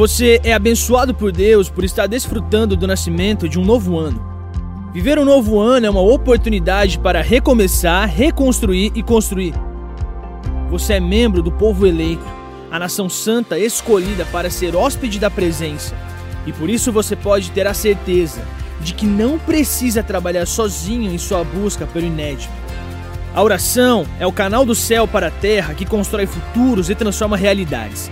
Você é abençoado por Deus por estar desfrutando do nascimento de um novo ano. Viver um novo ano é uma oportunidade para recomeçar, reconstruir e construir. Você é membro do povo eleito, a nação santa escolhida para ser hóspede da presença. E por isso você pode ter a certeza de que não precisa trabalhar sozinho em sua busca pelo inédito. A oração é o canal do céu para a terra que constrói futuros e transforma realidades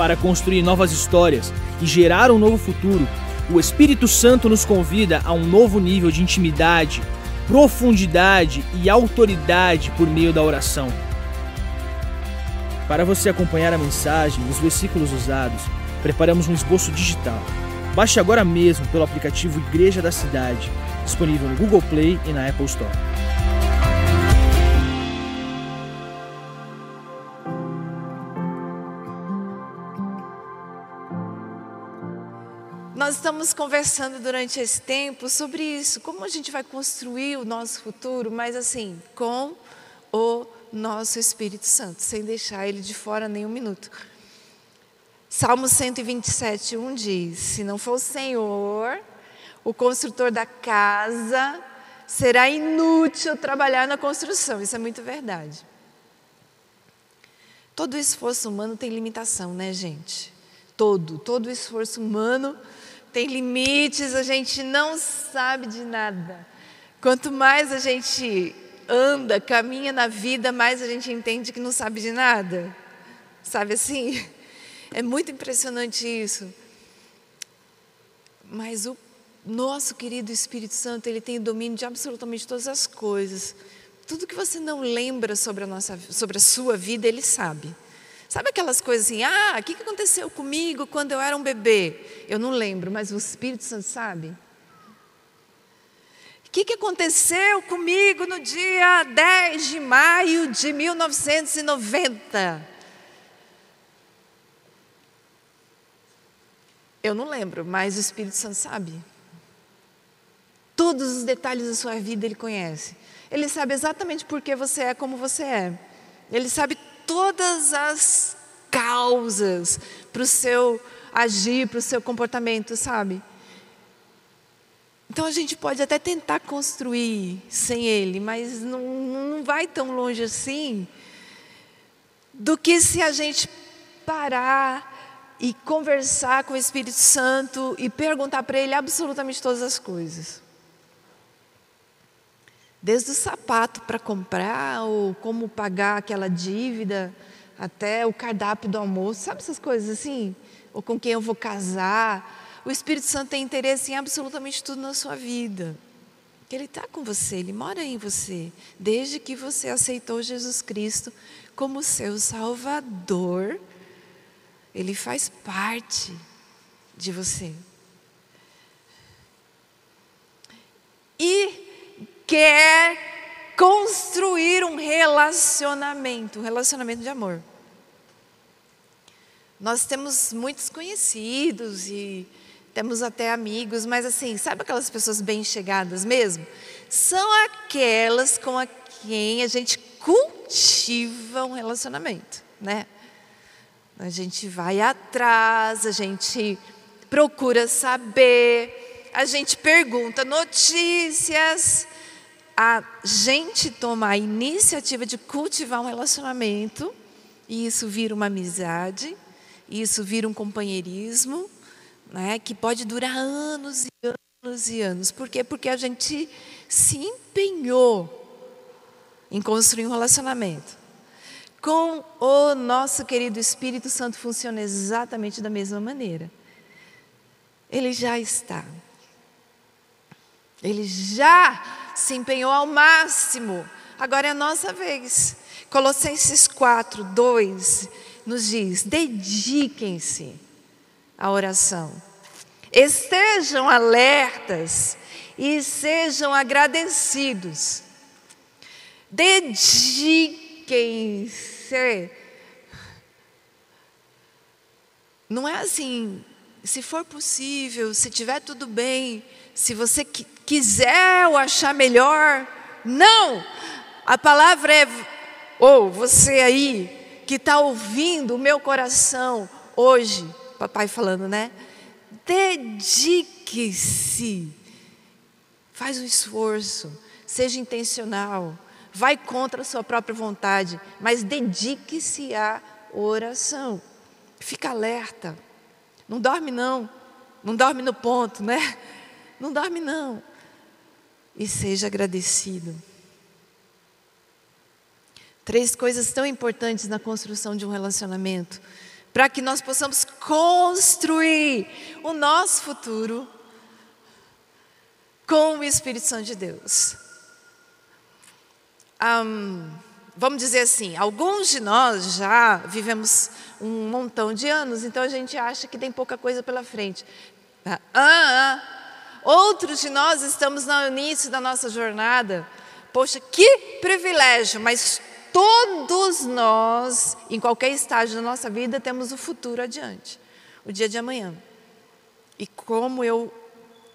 para construir novas histórias e gerar um novo futuro, o Espírito Santo nos convida a um novo nível de intimidade, profundidade e autoridade por meio da oração. Para você acompanhar a mensagem e os versículos usados, preparamos um esboço digital. Baixe agora mesmo pelo aplicativo Igreja da Cidade, disponível no Google Play e na Apple Store. Nós estamos conversando durante esse tempo sobre isso, como a gente vai construir o nosso futuro, mas assim, com o nosso Espírito Santo, sem deixar ele de fora nem um minuto. Salmo 127, 1 diz: Se não for o Senhor, o construtor da casa, será inútil trabalhar na construção. Isso é muito verdade. Todo esforço humano tem limitação, né, gente? Todo, todo esforço humano tem limites, a gente não sabe de nada. Quanto mais a gente anda, caminha na vida, mais a gente entende que não sabe de nada. Sabe assim? É muito impressionante isso. Mas o nosso querido Espírito Santo, ele tem o domínio de absolutamente todas as coisas. Tudo que você não lembra sobre a, nossa, sobre a sua vida, ele sabe. Sabe aquelas coisas assim, ah, o que aconteceu comigo quando eu era um bebê? Eu não lembro, mas o Espírito Santo sabe. O que, que aconteceu comigo no dia 10 de maio de 1990? Eu não lembro, mas o Espírito Santo sabe. Todos os detalhes da sua vida ele conhece. Ele sabe exatamente por que você é como você é. Ele sabe todas as causas para o seu agir, para o seu comportamento, sabe? Então a gente pode até tentar construir sem ele, mas não, não vai tão longe assim do que se a gente parar e conversar com o Espírito Santo e perguntar para ele absolutamente todas as coisas. Desde o sapato para comprar, ou como pagar aquela dívida, até o cardápio do almoço, sabe essas coisas assim? Ou com quem eu vou casar. O Espírito Santo tem interesse em absolutamente tudo na sua vida. Ele está com você, ele mora em você, desde que você aceitou Jesus Cristo como seu Salvador. Ele faz parte de você. E quer construir um relacionamento, um relacionamento de amor. Nós temos muitos conhecidos e temos até amigos, mas assim, sabe aquelas pessoas bem chegadas mesmo? São aquelas com a quem a gente cultiva um relacionamento, né? A gente vai atrás, a gente procura saber, a gente pergunta notícias, a gente toma a iniciativa de cultivar um relacionamento, e isso vira uma amizade, isso vira um companheirismo, né, que pode durar anos e anos e anos. Por quê? Porque a gente se empenhou em construir um relacionamento. Com o nosso querido Espírito Santo funciona exatamente da mesma maneira. Ele já está. Ele já se empenhou ao máximo. Agora é a nossa vez. Colossenses 4, 2 nos diz: dediquem-se à oração, estejam alertas e sejam agradecidos. Dediquem-se. Não é assim, se for possível, se tiver tudo bem, se você quiser ou achar melhor. Não! A palavra é, ou oh, você aí que está ouvindo o meu coração hoje, papai falando, né? Dedique-se. Faz um esforço, seja intencional, vai contra a sua própria vontade, mas dedique-se à oração. Fica alerta. Não dorme não. Não dorme no ponto, né? Não dorme não. E seja agradecido. Três coisas tão importantes na construção de um relacionamento, para que nós possamos construir o nosso futuro com o Espírito Santo de Deus. Um, vamos dizer assim, alguns de nós já vivemos um montão de anos, então a gente acha que tem pouca coisa pela frente. Ah, ah, outros de nós estamos no início da nossa jornada. Poxa, que privilégio, mas Todos nós, em qualquer estágio da nossa vida, temos o futuro adiante, o dia de amanhã. E como eu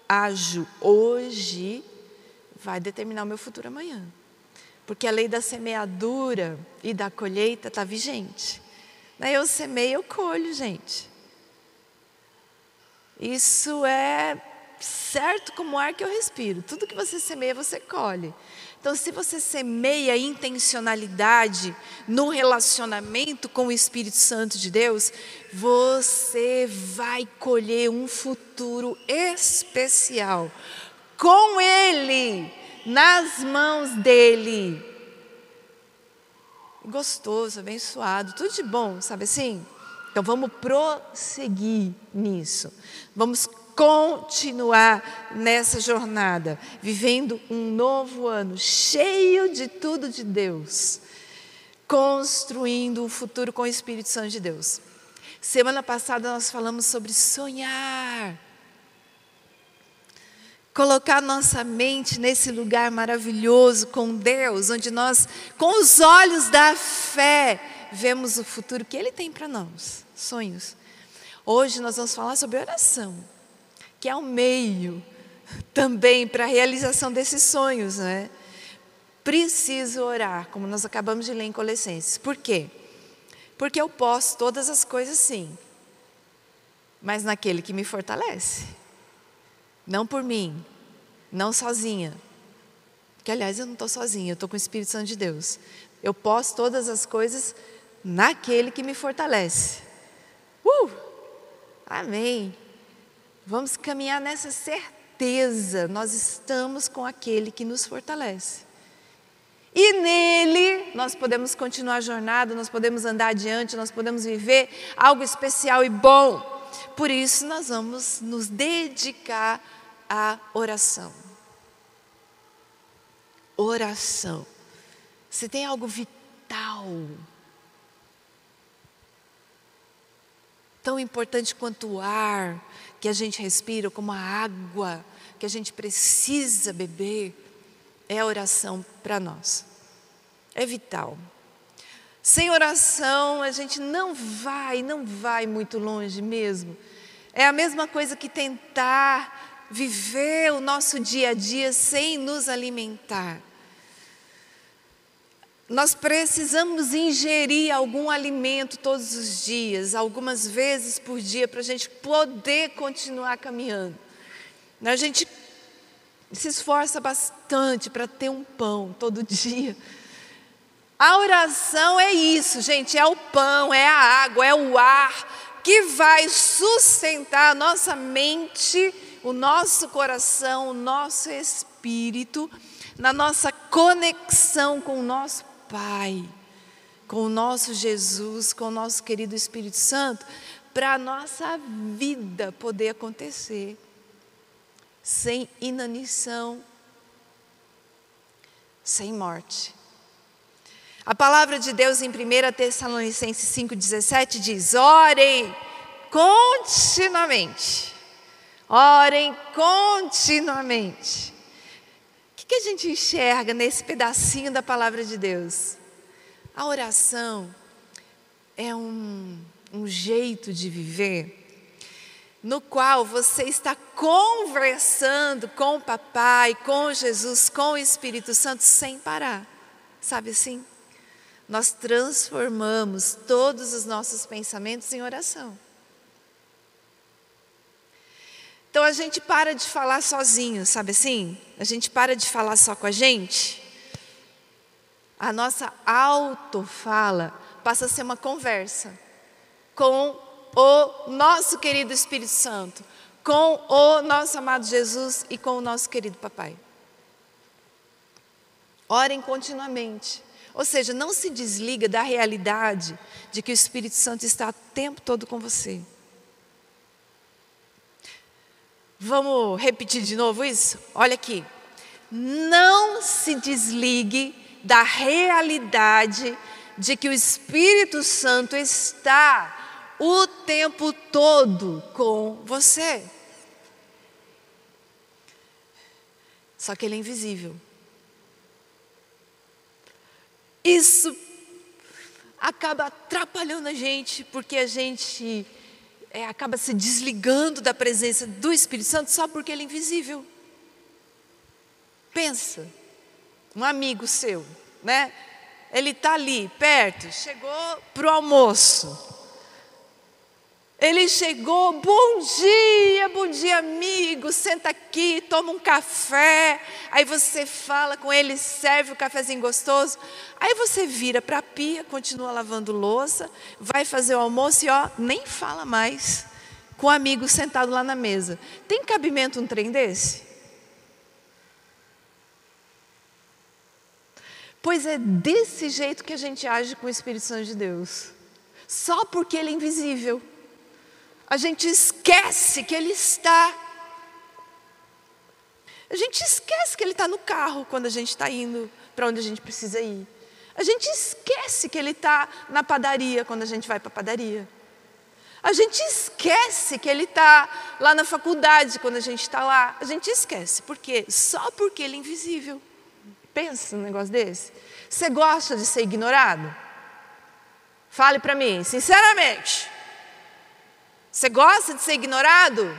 ajo hoje vai determinar o meu futuro amanhã. Porque a lei da semeadura e da colheita está vigente. Né, eu semeio, eu colho, gente. Isso é certo como o ar que eu respiro. Tudo que você semeia, você colhe. Então, se você semeia intencionalidade no relacionamento com o Espírito Santo de Deus, você vai colher um futuro especial com Ele, nas mãos dEle. Gostoso, abençoado, tudo de bom, sabe assim? Então vamos prosseguir nisso. Vamos continuar nessa jornada, vivendo um novo ano cheio de tudo de Deus, construindo o futuro com o Espírito Santo de Deus. Semana passada nós falamos sobre sonhar. Colocar nossa mente nesse lugar maravilhoso com Deus, onde nós, com os olhos da fé, vemos o futuro que Ele tem para nós, sonhos. Hoje nós vamos falar sobre oração que é o um meio também para a realização desses sonhos, né? Preciso orar, como nós acabamos de ler em Colossenses. Por quê? Porque eu posso todas as coisas sim, mas naquele que me fortalece. Não por mim, não sozinha. Que aliás eu não estou sozinha, eu estou com o Espírito Santo de Deus. Eu posso todas as coisas naquele que me fortalece. Uh! Amém. Vamos caminhar nessa certeza, nós estamos com aquele que nos fortalece. E nele nós podemos continuar a jornada, nós podemos andar adiante, nós podemos viver algo especial e bom. Por isso nós vamos nos dedicar à oração. Oração. Se tem algo vital, tão importante quanto o ar, que a gente respira, como a água que a gente precisa beber, é a oração para nós. É vital. Sem oração, a gente não vai, não vai muito longe mesmo. É a mesma coisa que tentar viver o nosso dia a dia sem nos alimentar. Nós precisamos ingerir algum alimento todos os dias, algumas vezes por dia, para a gente poder continuar caminhando. A gente se esforça bastante para ter um pão todo dia. A oração é isso, gente: é o pão, é a água, é o ar que vai sustentar a nossa mente, o nosso coração, o nosso espírito, na nossa conexão com o nosso Pai, com o nosso Jesus, com o nosso querido Espírito Santo, para a nossa vida poder acontecer sem inanição, sem morte. A palavra de Deus em 1 Tessalonicenses 5,17 diz: orem continuamente. Orem continuamente que a gente enxerga nesse pedacinho da palavra de Deus? A oração é um, um jeito de viver no qual você está conversando com o Papai, com Jesus, com o Espírito Santo sem parar. Sabe assim? Nós transformamos todos os nossos pensamentos em oração. Então a gente para de falar sozinho, sabe assim? A gente para de falar só com a gente. A nossa autofala passa a ser uma conversa com o nosso querido Espírito Santo, com o nosso amado Jesus e com o nosso querido Papai. Orem continuamente. Ou seja, não se desliga da realidade de que o Espírito Santo está o tempo todo com você. Vamos repetir de novo isso? Olha aqui. Não se desligue da realidade de que o Espírito Santo está o tempo todo com você. Só que ele é invisível. Isso acaba atrapalhando a gente, porque a gente é, acaba se desligando da presença do Espírito Santo só porque ele é invisível. Pensa, um amigo seu, né? Ele está ali, perto, chegou para o almoço. Ele chegou, bom dia, bom dia, amigo, senta aqui, toma um café. Aí você fala com ele, serve o cafezinho gostoso. Aí você vira para a pia, continua lavando louça, vai fazer o almoço e ó, nem fala mais com o amigo sentado lá na mesa. Tem cabimento um trem desse? Pois é desse jeito que a gente age com o Espírito Santo de Deus. Só porque ele é invisível a gente esquece que Ele está. A gente esquece que Ele está no carro quando a gente está indo para onde a gente precisa ir. A gente esquece que Ele está na padaria quando a gente vai para a padaria. A gente esquece que Ele está lá na faculdade quando a gente está lá. A gente esquece. Por quê? Só porque Ele é invisível. Pensa num negócio desse. Você gosta de ser ignorado? Fale para mim, sinceramente. Você gosta de ser ignorado?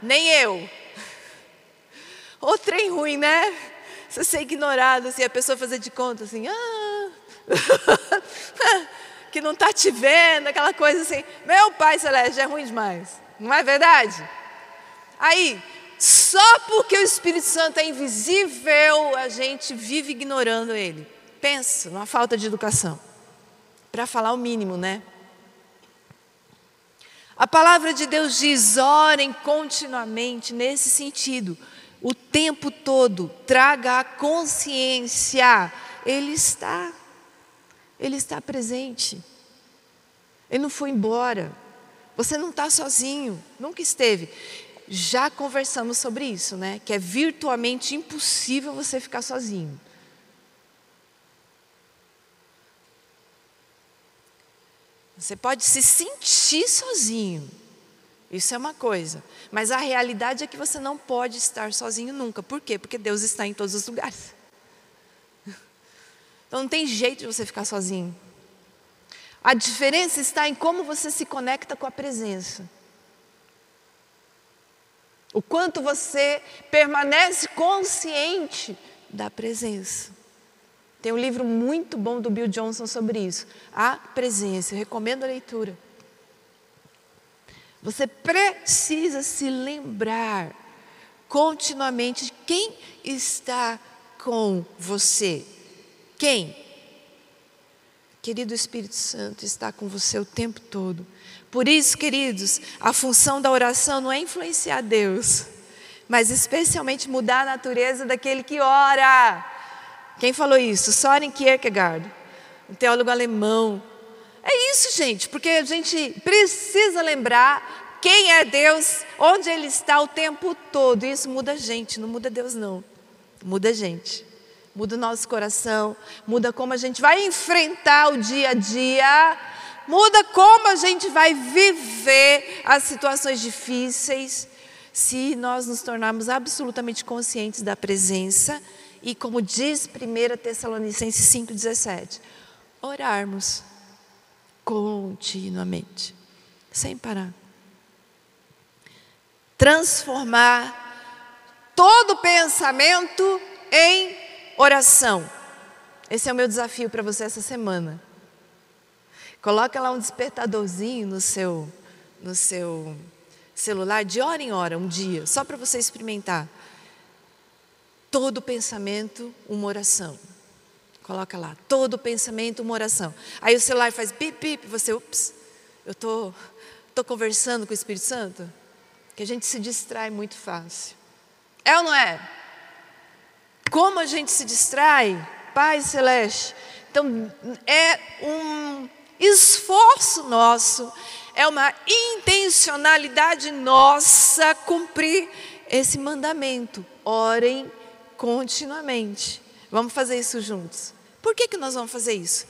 Nem eu. Ô trem ruim, né? Você ser ignorado, assim, a pessoa fazer de conta assim, ah, que não está te vendo, aquela coisa assim. Meu pai celeste é ruim demais, não é verdade? Aí, só porque o Espírito Santo é invisível, a gente vive ignorando ele. Pensa numa falta de educação. Para falar o mínimo, né? A palavra de Deus diz: orem continuamente nesse sentido, o tempo todo, traga a consciência, Ele está, Ele está presente, Ele não foi embora, você não está sozinho, nunca esteve. Já conversamos sobre isso, né? Que é virtualmente impossível você ficar sozinho. Você pode se sentir sozinho. Isso é uma coisa. Mas a realidade é que você não pode estar sozinho nunca. Por quê? Porque Deus está em todos os lugares. Então não tem jeito de você ficar sozinho. A diferença está em como você se conecta com a presença. O quanto você permanece consciente da presença. Tem um livro muito bom do Bill Johnson sobre isso. A presença. Eu recomendo a leitura. Você precisa se lembrar continuamente de quem está com você. Quem? Querido Espírito Santo está com você o tempo todo. Por isso, queridos, a função da oração não é influenciar Deus, mas especialmente mudar a natureza daquele que ora. Quem falou isso? Soren Kierkegaard, um teólogo alemão. É isso, gente, porque a gente precisa lembrar quem é Deus, onde Ele está o tempo todo. Isso muda a gente, não muda Deus, não. Muda a gente. Muda o nosso coração, muda como a gente vai enfrentar o dia a dia, muda como a gente vai viver as situações difíceis, se nós nos tornarmos absolutamente conscientes da presença e como diz 1 Tessalonicenses 5,17, orarmos continuamente, sem parar. Transformar todo pensamento em oração. Esse é o meu desafio para você essa semana. Coloca lá um despertadorzinho no seu, no seu celular de hora em hora, um dia, só para você experimentar. Todo pensamento, uma oração. Coloca lá, todo pensamento, uma oração. Aí o celular faz bip, bip, você, ups, eu estou tô, tô conversando com o Espírito Santo? Que a gente se distrai muito fácil. É ou não é? Como a gente se distrai? Pai Celeste. Então, é um esforço nosso, é uma intencionalidade nossa cumprir esse mandamento. Orem continuamente. Vamos fazer isso juntos. Por que, que nós vamos fazer isso?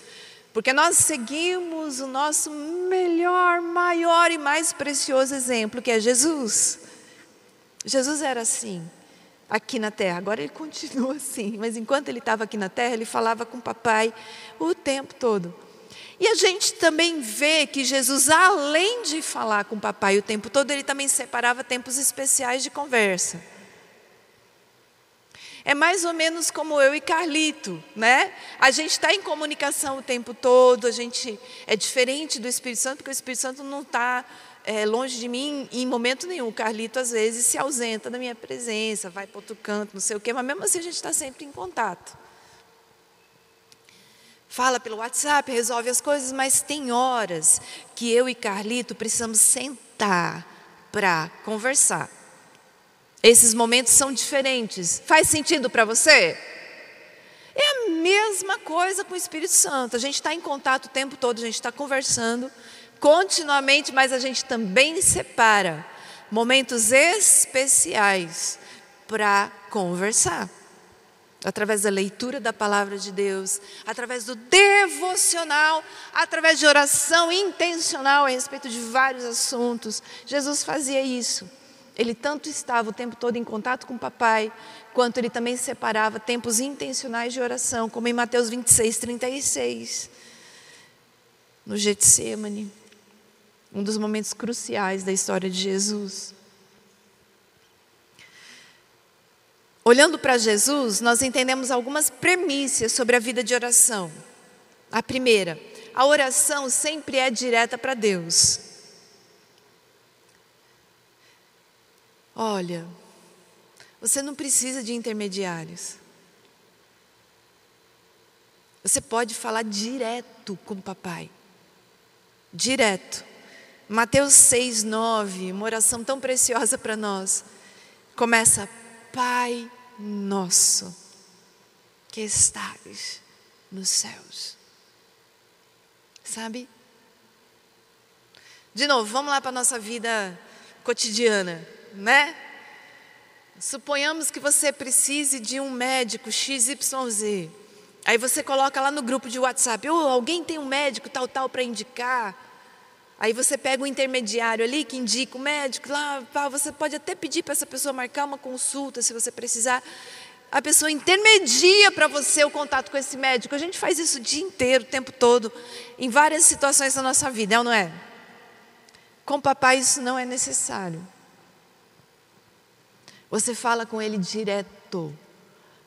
Porque nós seguimos o nosso melhor, maior e mais precioso exemplo, que é Jesus. Jesus era assim aqui na terra. Agora ele continua assim, mas enquanto ele estava aqui na terra, ele falava com o papai o tempo todo. E a gente também vê que Jesus, além de falar com o papai o tempo todo, ele também separava tempos especiais de conversa. É mais ou menos como eu e Carlito, né? A gente está em comunicação o tempo todo, a gente é diferente do Espírito Santo, porque o Espírito Santo não está é, longe de mim em momento nenhum. O Carlito, às vezes, se ausenta da minha presença, vai para outro canto, não sei o quê, mas mesmo assim a gente está sempre em contato. Fala pelo WhatsApp, resolve as coisas, mas tem horas que eu e Carlito precisamos sentar para conversar. Esses momentos são diferentes. Faz sentido para você? É a mesma coisa com o Espírito Santo. A gente está em contato o tempo todo, a gente está conversando continuamente, mas a gente também separa momentos especiais para conversar. Através da leitura da palavra de Deus, através do devocional, através de oração intencional a respeito de vários assuntos. Jesus fazia isso. Ele tanto estava o tempo todo em contato com o papai, quanto ele também separava tempos intencionais de oração, como em Mateus 26, 36, no Getsemane um dos momentos cruciais da história de Jesus. Olhando para Jesus, nós entendemos algumas premissas sobre a vida de oração. A primeira, a oração sempre é direta para Deus. Olha, você não precisa de intermediários. Você pode falar direto com o papai. Direto. Mateus 6, 9, uma oração tão preciosa para nós. Começa, Pai nosso, que estás nos céus. Sabe? De novo, vamos lá para a nossa vida cotidiana, né? Suponhamos que você precise de um médico XYZ. Aí você coloca lá no grupo de WhatsApp: oh, alguém tem um médico tal, tal para indicar? Aí você pega o intermediário ali que indica o médico, lá, você pode até pedir para essa pessoa marcar uma consulta se você precisar. A pessoa intermedia para você o contato com esse médico. A gente faz isso o dia inteiro, o tempo todo, em várias situações da nossa vida, é ou não é? Com o papai isso não é necessário. Você fala com ele direto.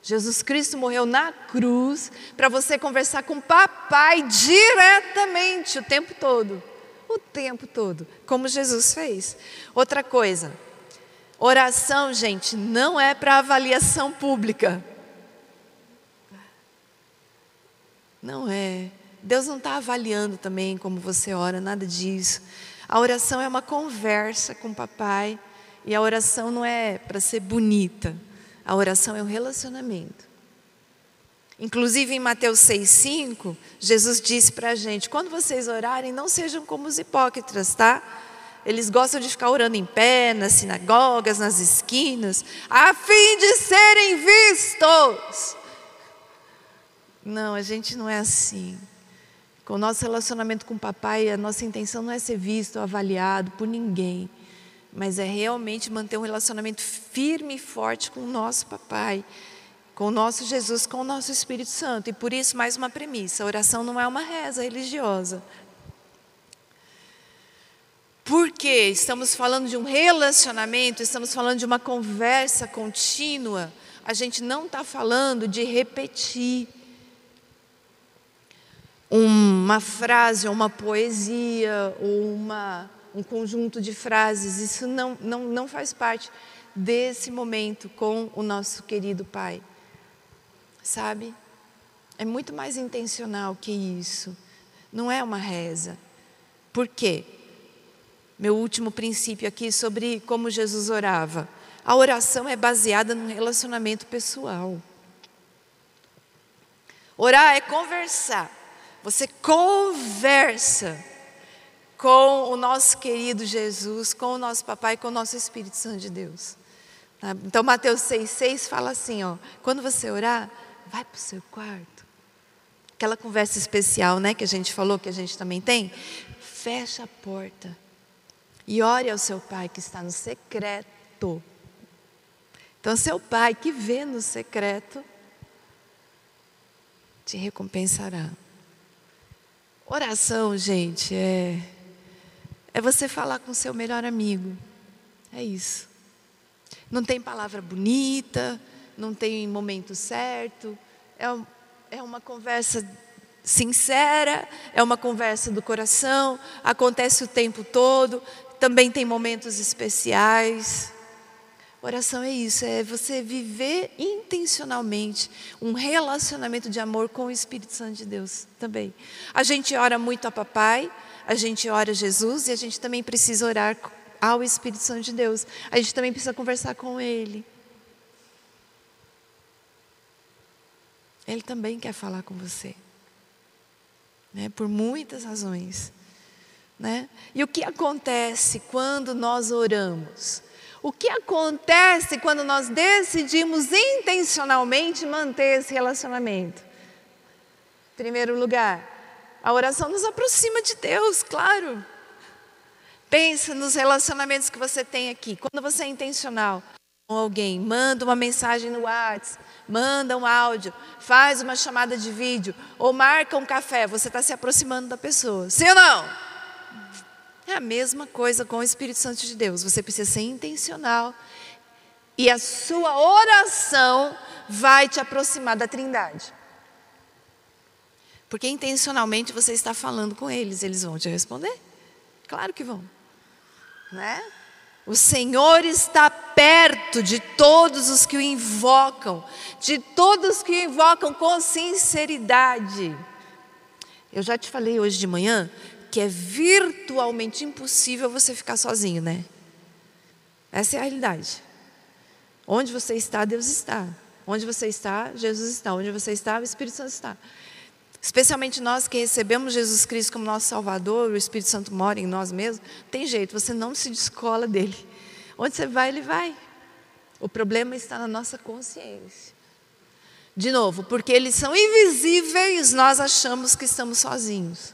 Jesus Cristo morreu na cruz para você conversar com o papai diretamente o tempo todo o tempo todo, como Jesus fez. Outra coisa, oração, gente, não é para avaliação pública. Não é. Deus não está avaliando também como você ora, nada disso. A oração é uma conversa com o papai e a oração não é para ser bonita. A oração é um relacionamento. Inclusive em Mateus 6,5, Jesus disse para a gente: quando vocês orarem, não sejam como os hipócritas, tá? Eles gostam de ficar orando em pé, nas sinagogas, nas esquinas, a fim de serem vistos. Não, a gente não é assim. Com o nosso relacionamento com o papai, a nossa intenção não é ser visto ou avaliado por ninguém, mas é realmente manter um relacionamento firme e forte com o nosso papai com o nosso Jesus, com o nosso Espírito Santo. E por isso, mais uma premissa: a oração não é uma reza religiosa. Porque estamos falando de um relacionamento, estamos falando de uma conversa contínua. A gente não está falando de repetir uma frase, ou uma poesia, ou uma, um conjunto de frases. Isso não, não, não faz parte desse momento com o nosso querido Pai. Sabe? É muito mais intencional que isso. Não é uma reza. Por quê? Meu último princípio aqui sobre como Jesus orava. A oração é baseada no relacionamento pessoal. Orar é conversar. Você conversa com o nosso querido Jesus, com o nosso papai, com o nosso Espírito Santo de Deus. Tá? Então, Mateus 6,6 fala assim: ó, quando você orar, vai para o seu quarto. Aquela conversa especial né, que a gente falou, que a gente também tem. Fecha a porta e ore ao seu pai que está no secreto. Então, seu pai que vê no secreto te recompensará. Oração, gente, é é você falar com seu melhor amigo. É isso. Não tem palavra bonita, não tem momento certo. É, é uma conversa sincera, é uma conversa do coração, acontece o tempo todo, também tem momentos especiais. Oração é isso, é você viver intencionalmente um relacionamento de amor com o Espírito Santo de Deus também. A gente ora muito a papai, a gente ora a Jesus e a gente também precisa orar ao Espírito Santo de Deus. A gente também precisa conversar com Ele. Ele também quer falar com você. Né? Por muitas razões. Né? E o que acontece quando nós oramos? O que acontece quando nós decidimos intencionalmente manter esse relacionamento? Em primeiro lugar, a oração nos aproxima de Deus, claro. Pensa nos relacionamentos que você tem aqui. Quando você é intencional com alguém, manda uma mensagem no WhatsApp, manda um áudio, faz uma chamada de vídeo ou marca um café, você está se aproximando da pessoa. Sim ou não? É a mesma coisa com o Espírito Santo de Deus. Você precisa ser intencional e a sua oração vai te aproximar da Trindade. Porque intencionalmente você está falando com eles, eles vão te responder. Claro que vão. Né? O Senhor está perto de todos os que o invocam, de todos que o invocam com sinceridade. Eu já te falei hoje de manhã que é virtualmente impossível você ficar sozinho, né? Essa é a realidade. Onde você está, Deus está. Onde você está, Jesus está. Onde você está, o Espírito Santo está. Especialmente nós que recebemos Jesus Cristo como nosso Salvador, o Espírito Santo mora em nós mesmos, tem jeito, você não se descola dele. Onde você vai, ele vai. O problema está na nossa consciência. De novo, porque eles são invisíveis, nós achamos que estamos sozinhos.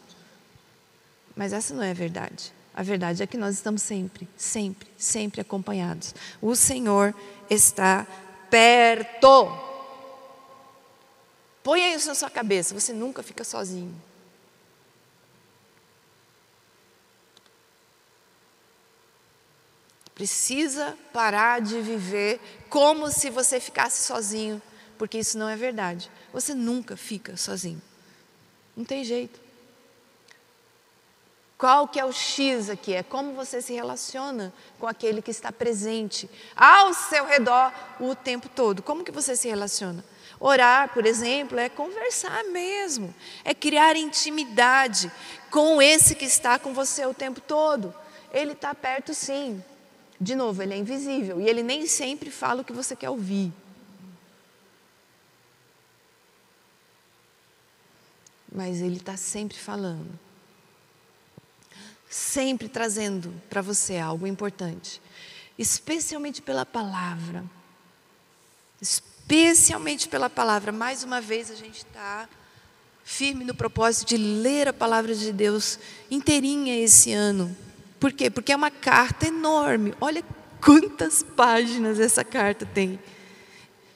Mas essa não é a verdade. A verdade é que nós estamos sempre, sempre, sempre acompanhados. O Senhor está perto. Põe isso na sua cabeça, você nunca fica sozinho. Precisa parar de viver como se você ficasse sozinho, porque isso não é verdade. Você nunca fica sozinho. Não tem jeito. Qual que é o X aqui? É como você se relaciona com aquele que está presente ao seu redor o tempo todo. Como que você se relaciona? Orar, por exemplo, é conversar mesmo, é criar intimidade com esse que está com você o tempo todo. Ele está perto, sim. De novo, ele é invisível e ele nem sempre fala o que você quer ouvir. Mas ele está sempre falando, sempre trazendo para você algo importante, especialmente pela palavra especialmente pela palavra. Mais uma vez a gente está firme no propósito de ler a palavra de Deus inteirinha esse ano. Por quê? Porque é uma carta enorme. Olha quantas páginas essa carta tem.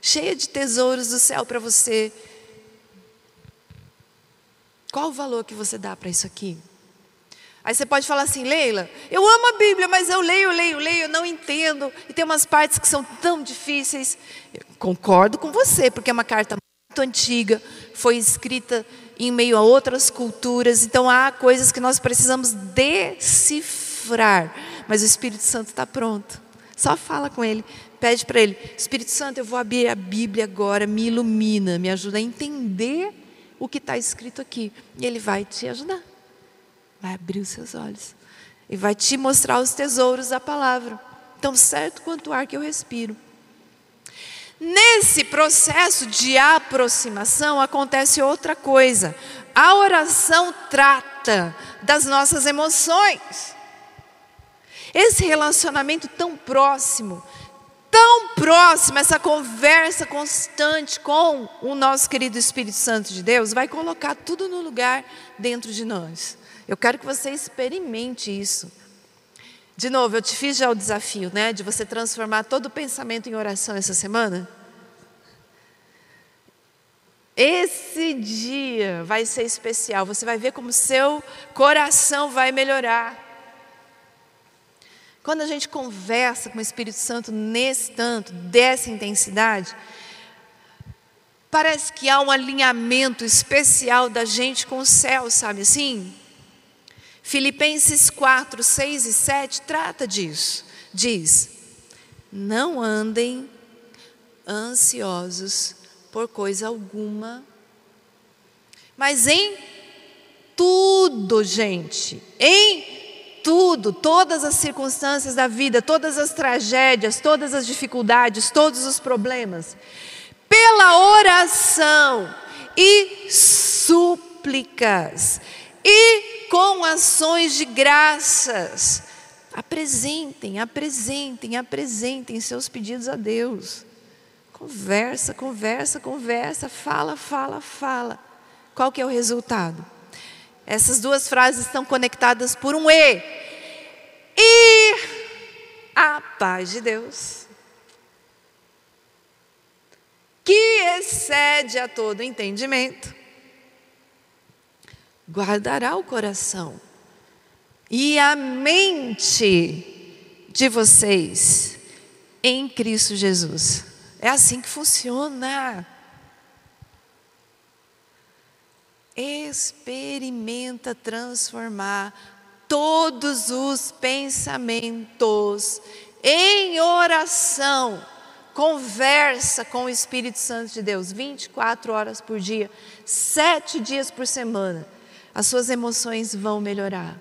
Cheia de tesouros do céu para você. Qual o valor que você dá para isso aqui? Aí você pode falar assim, Leila, eu amo a Bíblia, mas eu leio, leio, leio, eu não entendo, e tem umas partes que são tão difíceis. Eu concordo com você, porque é uma carta muito antiga, foi escrita em meio a outras culturas, então há coisas que nós precisamos decifrar mas o Espírito Santo está pronto. Só fala com ele, pede para ele: Espírito Santo, eu vou abrir a Bíblia agora, me ilumina, me ajuda a entender o que está escrito aqui. E ele vai te ajudar, vai abrir os seus olhos e vai te mostrar os tesouros da palavra. Tão certo quanto o ar que eu respiro. Nesse processo de aproximação acontece outra coisa. A oração trata das nossas emoções. Esse relacionamento tão próximo, tão próximo, essa conversa constante com o nosso querido Espírito Santo de Deus, vai colocar tudo no lugar dentro de nós. Eu quero que você experimente isso. De novo, eu te fiz já o desafio, né, de você transformar todo o pensamento em oração essa semana. Esse dia vai ser especial. Você vai ver como seu coração vai melhorar. Quando a gente conversa com o Espírito Santo nesse tanto, dessa intensidade, parece que há um alinhamento especial da gente com o céu, sabe assim? Filipenses 4, 6 e 7 trata disso. Diz: Não andem ansiosos por coisa alguma, mas em tudo, gente, em tudo, todas as circunstâncias da vida, todas as tragédias, todas as dificuldades, todos os problemas, pela oração e súplicas e com ações de graças. Apresentem, apresentem, apresentem seus pedidos a Deus. Conversa, conversa, conversa, fala, fala, fala. Qual que é o resultado? Essas duas frases estão conectadas por um E. E a paz de Deus, que excede a todo entendimento, guardará o coração e a mente de vocês em Cristo Jesus. É assim que funciona. Experimenta transformar todos os pensamentos em oração. Conversa com o Espírito Santo de Deus 24 horas por dia, sete dias por semana as suas emoções vão melhorar.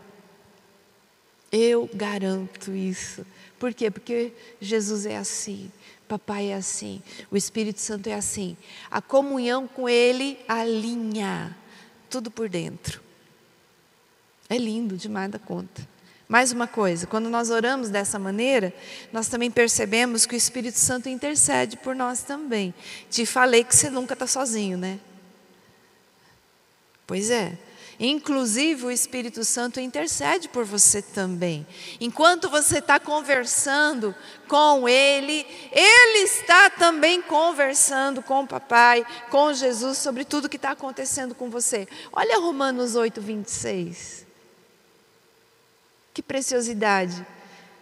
Eu garanto isso. Por quê? Porque Jesus é assim, papai é assim, o Espírito Santo é assim. A comunhão com Ele alinha tudo por dentro. É lindo demais da conta. Mais uma coisa, quando nós oramos dessa maneira, nós também percebemos que o Espírito Santo intercede por nós também. Te falei que você nunca está sozinho, né? Pois é. Inclusive, o Espírito Santo intercede por você também. Enquanto você está conversando com Ele, Ele está também conversando com o Papai, com Jesus, sobre tudo que está acontecendo com você. Olha Romanos 8, 26. Que preciosidade.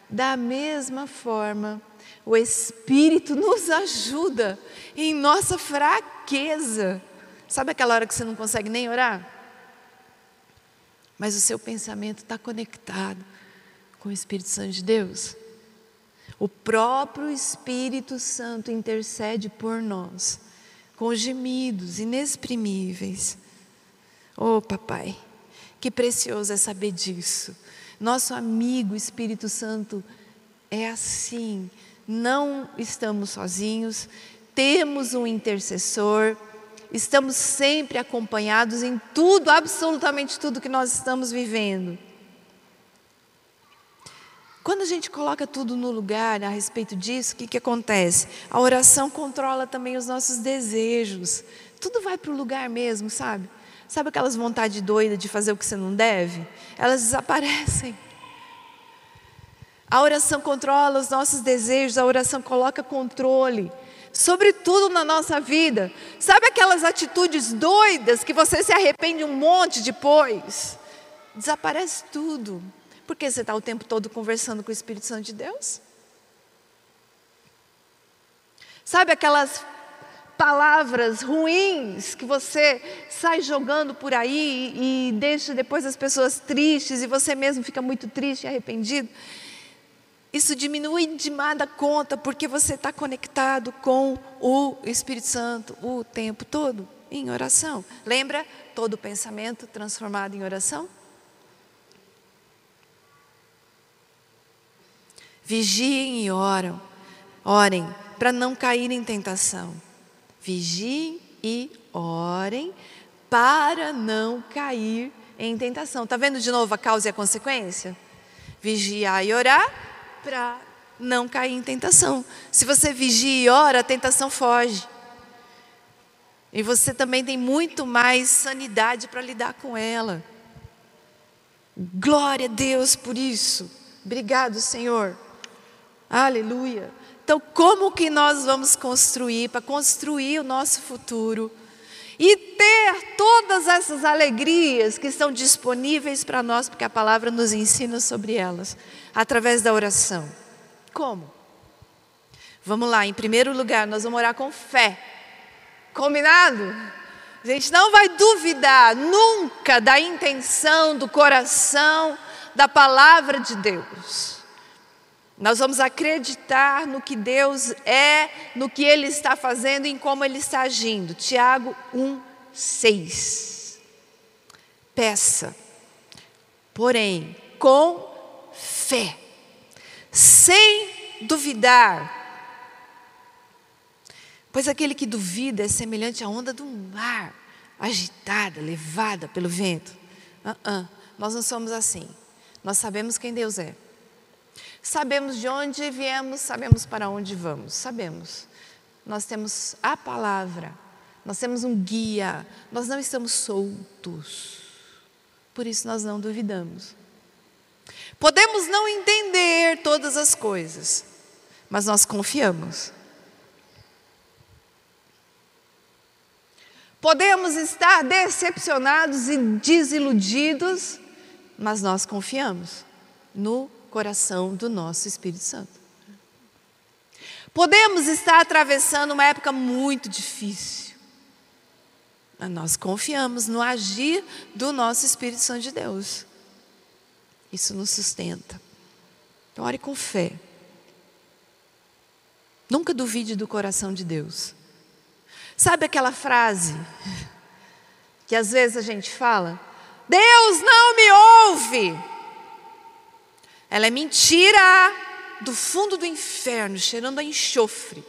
Da mesma forma, o Espírito nos ajuda em nossa fraqueza. Sabe aquela hora que você não consegue nem orar? Mas o seu pensamento está conectado com o Espírito Santo de Deus. O próprio Espírito Santo intercede por nós, com gemidos inexprimíveis. Oh, papai, que precioso é saber disso. Nosso amigo Espírito Santo é assim. Não estamos sozinhos, temos um intercessor estamos sempre acompanhados em tudo, absolutamente tudo que nós estamos vivendo. Quando a gente coloca tudo no lugar a respeito disso, o que, que acontece? A oração controla também os nossos desejos. Tudo vai para o lugar mesmo, sabe? Sabe aquelas vontades doidas de fazer o que você não deve? Elas desaparecem. A oração controla os nossos desejos, a oração coloca controle sobretudo na nossa vida. Sabe aquelas atitudes doidas que você se arrepende um monte depois? Desaparece tudo. Porque você está o tempo todo conversando com o Espírito Santo de Deus? Sabe aquelas palavras ruins que você sai jogando por aí e deixa depois as pessoas tristes e você mesmo fica muito triste e arrependido. Isso diminui demais da conta porque você está conectado com o Espírito Santo o tempo todo em oração. Lembra todo pensamento transformado em oração? Vigiem e oram, orem para não cair em tentação. Vigiem e orem para não cair em tentação. Está vendo de novo a causa e a consequência? Vigiar e orar para não cair em tentação. Se você vigia e ora, a tentação foge. E você também tem muito mais sanidade para lidar com ela. Glória a Deus por isso. Obrigado, Senhor. Aleluia. Então, como que nós vamos construir para construir o nosso futuro e ter todas essas alegrias que estão disponíveis para nós, porque a palavra nos ensina sobre elas, através da oração? Como? Vamos lá, em primeiro lugar, nós vamos orar com fé. Combinado? A gente não vai duvidar nunca da intenção, do coração, da palavra de Deus. Nós vamos acreditar no que Deus é, no que Ele está fazendo e em como Ele está agindo. Tiago 1, 6. Peça, porém, com fé, sem duvidar. Pois aquele que duvida é semelhante à onda do mar, agitada, levada pelo vento. Uh -uh, nós não somos assim. Nós sabemos quem Deus é. Sabemos de onde viemos, sabemos para onde vamos, sabemos. Nós temos a palavra, nós temos um guia, nós não estamos soltos. Por isso nós não duvidamos. Podemos não entender todas as coisas, mas nós confiamos. Podemos estar decepcionados e desiludidos, mas nós confiamos no coração do nosso Espírito Santo. Podemos estar atravessando uma época muito difícil, mas nós confiamos no agir do nosso Espírito Santo de Deus. Isso nos sustenta. Então, ore com fé. Nunca duvide do coração de Deus. Sabe aquela frase que às vezes a gente fala? Deus não me ouve. Ela é mentira do fundo do inferno, cheirando a enxofre.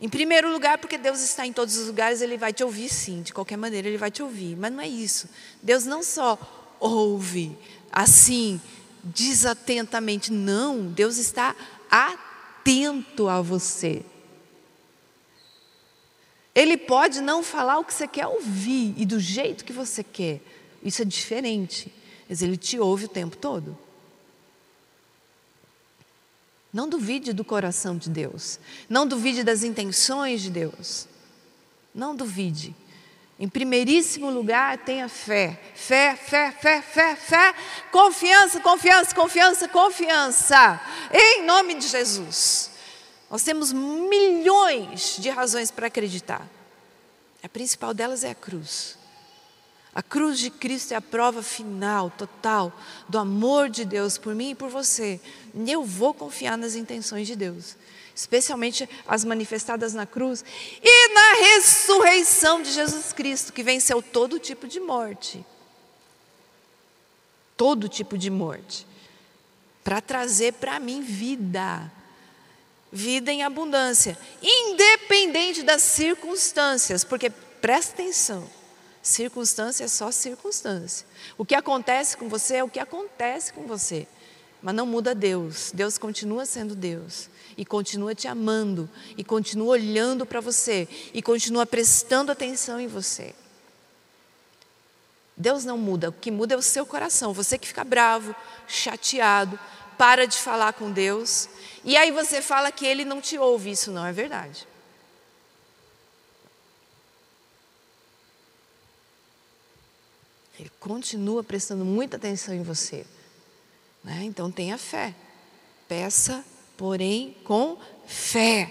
Em primeiro lugar, porque Deus está em todos os lugares, Ele vai te ouvir sim, de qualquer maneira Ele vai te ouvir. Mas não é isso. Deus não só ouve assim, desatentamente, não. Deus está atento a você. Ele pode não falar o que você quer ouvir e do jeito que você quer. Isso é diferente. Mas Ele te ouve o tempo todo. Não duvide do coração de Deus. Não duvide das intenções de Deus. Não duvide. Em primeiríssimo lugar, tenha fé. Fé, fé, fé, fé, fé. Confiança, confiança, confiança, confiança. Em nome de Jesus. Nós temos milhões de razões para acreditar. A principal delas é a cruz. A cruz de Cristo é a prova final, total, do amor de Deus por mim e por você. E eu vou confiar nas intenções de Deus, especialmente as manifestadas na cruz e na ressurreição de Jesus Cristo, que venceu todo tipo de morte. Todo tipo de morte. Para trazer para mim vida. Vida em abundância, independente das circunstâncias, porque presta atenção. Circunstância é só circunstância. O que acontece com você é o que acontece com você. Mas não muda Deus. Deus continua sendo Deus. E continua te amando. E continua olhando para você. E continua prestando atenção em você. Deus não muda. O que muda é o seu coração. Você que fica bravo, chateado, para de falar com Deus. E aí você fala que Ele não te ouve. Isso não é verdade. Ele continua prestando muita atenção em você. Né? Então tenha fé. Peça, porém, com fé.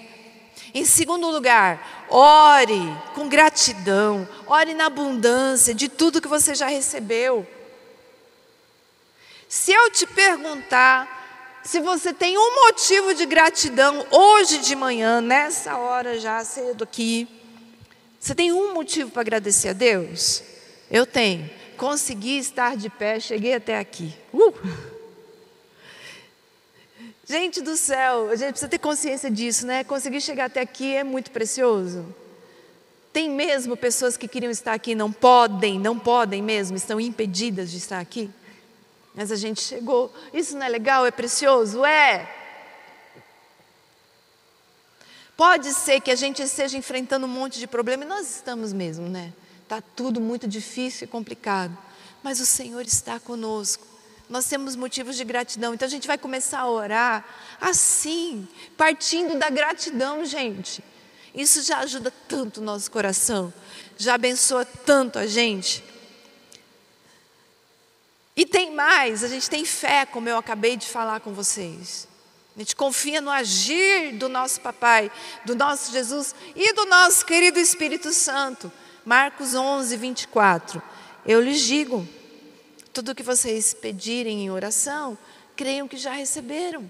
Em segundo lugar, ore com gratidão, ore na abundância de tudo que você já recebeu. Se eu te perguntar se você tem um motivo de gratidão hoje de manhã, nessa hora já cedo aqui, você tem um motivo para agradecer a Deus? Eu tenho. Consegui estar de pé, cheguei até aqui. Uh! Gente do céu, a gente precisa ter consciência disso, né? Conseguir chegar até aqui é muito precioso. Tem mesmo pessoas que queriam estar aqui, não podem, não podem mesmo, estão impedidas de estar aqui. Mas a gente chegou. Isso não é legal? É precioso? É. Pode ser que a gente esteja enfrentando um monte de problema, e nós estamos mesmo, né? Está tudo muito difícil e complicado. Mas o Senhor está conosco nós temos motivos de gratidão. Então a gente vai começar a orar assim, partindo da gratidão, gente. Isso já ajuda tanto o nosso coração, já abençoa tanto a gente. E tem mais, a gente tem fé, como eu acabei de falar com vocês. A gente confia no agir do nosso papai, do nosso Jesus e do nosso querido Espírito Santo. Marcos 11, 24. Eu lhes digo, tudo que vocês pedirem em oração, creiam que já receberam.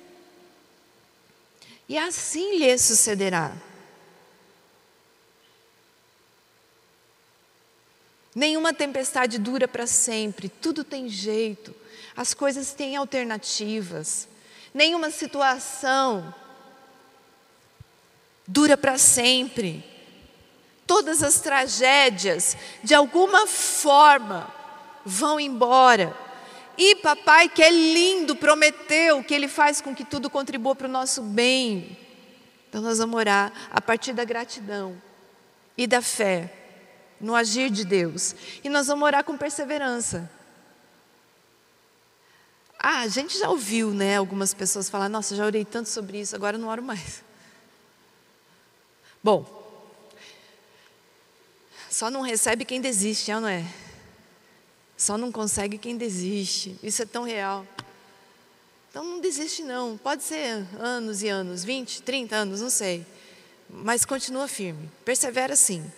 E assim lhes sucederá. Nenhuma tempestade dura para sempre, tudo tem jeito, as coisas têm alternativas. Nenhuma situação dura para sempre. Todas as tragédias, de alguma forma, vão embora. E papai, que é lindo, prometeu que ele faz com que tudo contribua para o nosso bem. Então nós vamos orar a partir da gratidão e da fé no agir de Deus. E nós vamos orar com perseverança. Ah, a gente já ouviu, né, algumas pessoas falar: "Nossa, já orei tanto sobre isso, agora não oro mais". Bom, só não recebe quem desiste, não é? Só não consegue quem desiste. Isso é tão real. Então não desiste não. Pode ser anos e anos, 20, 30 anos, não sei. Mas continua firme. Persevera sim.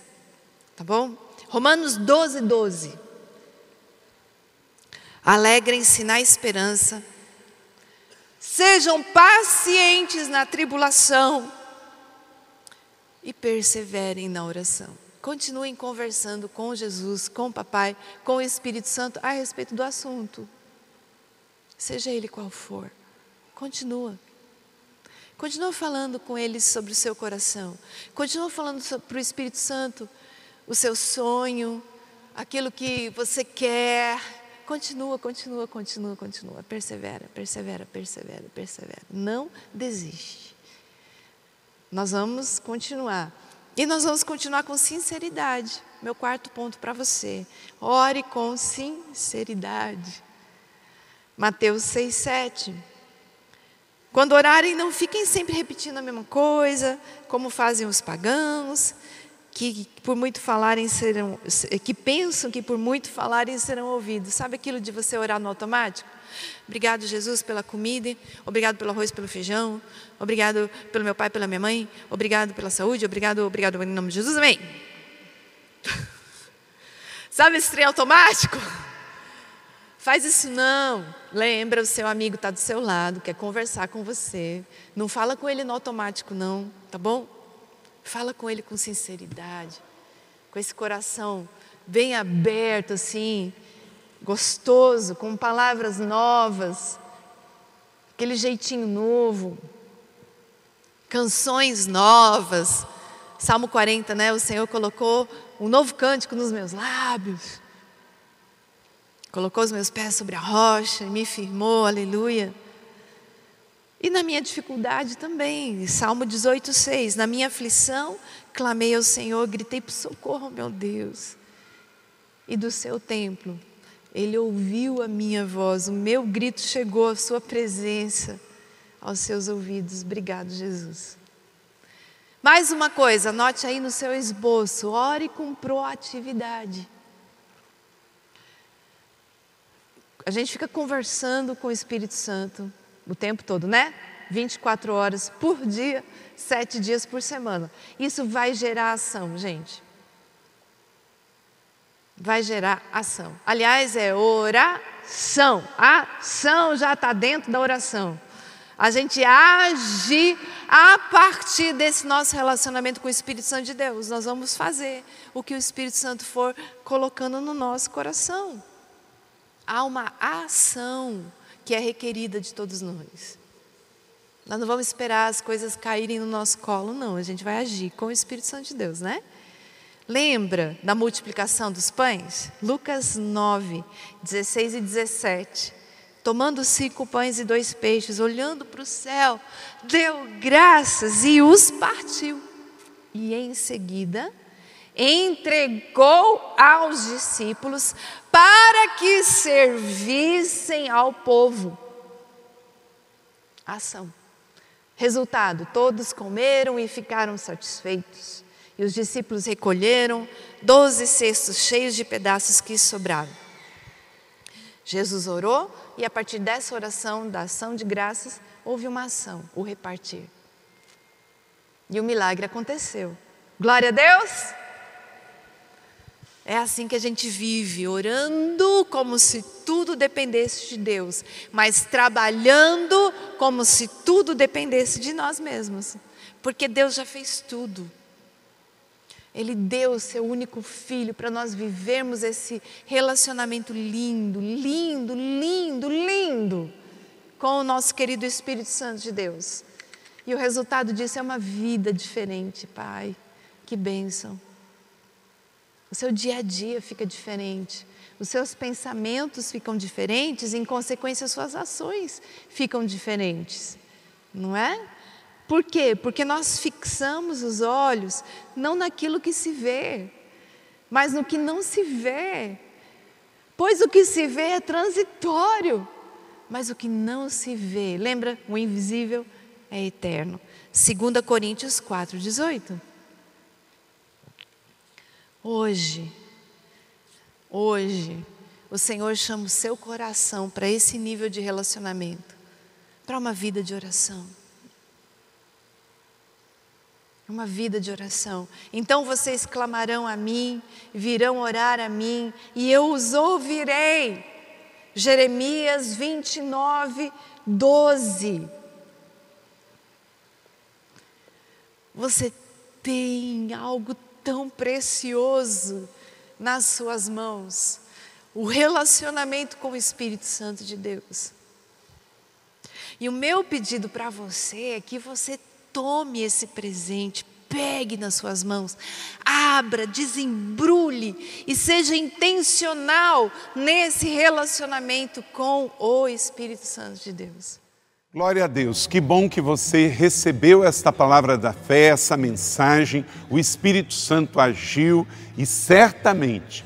Tá bom? Romanos 12, 12. Alegrem-se na esperança. Sejam pacientes na tribulação e perseverem na oração. Continuem conversando com Jesus, com o Papai, com o Espírito Santo a respeito do assunto. Seja ele qual for. Continua. Continua falando com eles sobre o seu coração. Continua falando para o Espírito Santo o seu sonho, aquilo que você quer. Continua, continua, continua, continua. Persevera, persevera, persevera, persevera. Não desiste. Nós vamos continuar. E nós vamos continuar com sinceridade. Meu quarto ponto para você. Ore com sinceridade. Mateus 6, 7. Quando orarem, não fiquem sempre repetindo a mesma coisa, como fazem os pagãos, que por muito falarem serão, que pensam que por muito falarem serão ouvidos. Sabe aquilo de você orar no automático? Obrigado, Jesus, pela comida. Obrigado pelo arroz, pelo feijão. Obrigado pelo meu pai, pela minha mãe. Obrigado pela saúde. Obrigado, obrigado em nome de Jesus. Amém. Sabe esse trem automático? Faz isso não. Lembra, o seu amigo está do seu lado, quer conversar com você. Não fala com ele no automático, não, tá bom? Fala com ele com sinceridade, com esse coração bem aberto, assim, gostoso, com palavras novas, aquele jeitinho novo, canções novas. Salmo 40, né? O Senhor colocou um novo cântico nos meus lábios. Colocou os meus pés sobre a rocha, me firmou, aleluia. E na minha dificuldade também, Salmo 18, 6. Na minha aflição, clamei ao Senhor, gritei por socorro, meu Deus. E do seu templo ele ouviu a minha voz, o meu grito chegou à sua presença, aos seus ouvidos. Obrigado, Jesus. Mais uma coisa, anote aí no seu esboço: ore com proatividade. A gente fica conversando com o Espírito Santo, o tempo todo, né? 24 horas por dia, sete dias por semana. Isso vai gerar ação, gente. Vai gerar ação. Aliás, é oração. A ação já está dentro da oração. A gente age a partir desse nosso relacionamento com o Espírito Santo de Deus. Nós vamos fazer o que o Espírito Santo for colocando no nosso coração. Há uma ação que é requerida de todos nós. Nós não vamos esperar as coisas caírem no nosso colo, não. A gente vai agir com o Espírito Santo de Deus, né? Lembra da multiplicação dos pães? Lucas 9, 16 e 17 tomando cinco pães e dois peixes, olhando para o céu, deu graças e os partiu. E em seguida, entregou aos discípulos para que servissem ao povo. Ação. Resultado: todos comeram e ficaram satisfeitos. E os discípulos recolheram doze cestos cheios de pedaços que sobraram. Jesus orou e a partir dessa oração, da ação de graças, houve uma ação, o repartir. E o milagre aconteceu. Glória a Deus! É assim que a gente vive, orando como se tudo dependesse de Deus, mas trabalhando como se tudo dependesse de nós mesmos, porque Deus já fez tudo. Ele deu o seu único filho para nós vivermos esse relacionamento lindo, lindo, lindo, lindo com o nosso querido Espírito Santo de Deus. E o resultado disso é uma vida diferente, Pai. Que bênção. O seu dia a dia fica diferente. Os seus pensamentos ficam diferentes, em consequência, as suas ações ficam diferentes. Não é? Por quê? Porque nós fixamos os olhos não naquilo que se vê, mas no que não se vê. Pois o que se vê é transitório, mas o que não se vê, lembra? O invisível é eterno. 2 Coríntios 4, 18. Hoje, hoje, o Senhor chama o seu coração para esse nível de relacionamento, para uma vida de oração uma vida de oração. Então vocês clamarão a mim, virão orar a mim, e eu os ouvirei. Jeremias 29, 12. Você tem algo tão precioso nas suas mãos o relacionamento com o Espírito Santo de Deus. E o meu pedido para você é que você tome esse presente, pegue nas suas mãos, abra, desembrulhe e seja intencional nesse relacionamento com o Espírito Santo de Deus. Glória a Deus, que bom que você recebeu esta palavra da fé, essa mensagem, o Espírito Santo agiu e certamente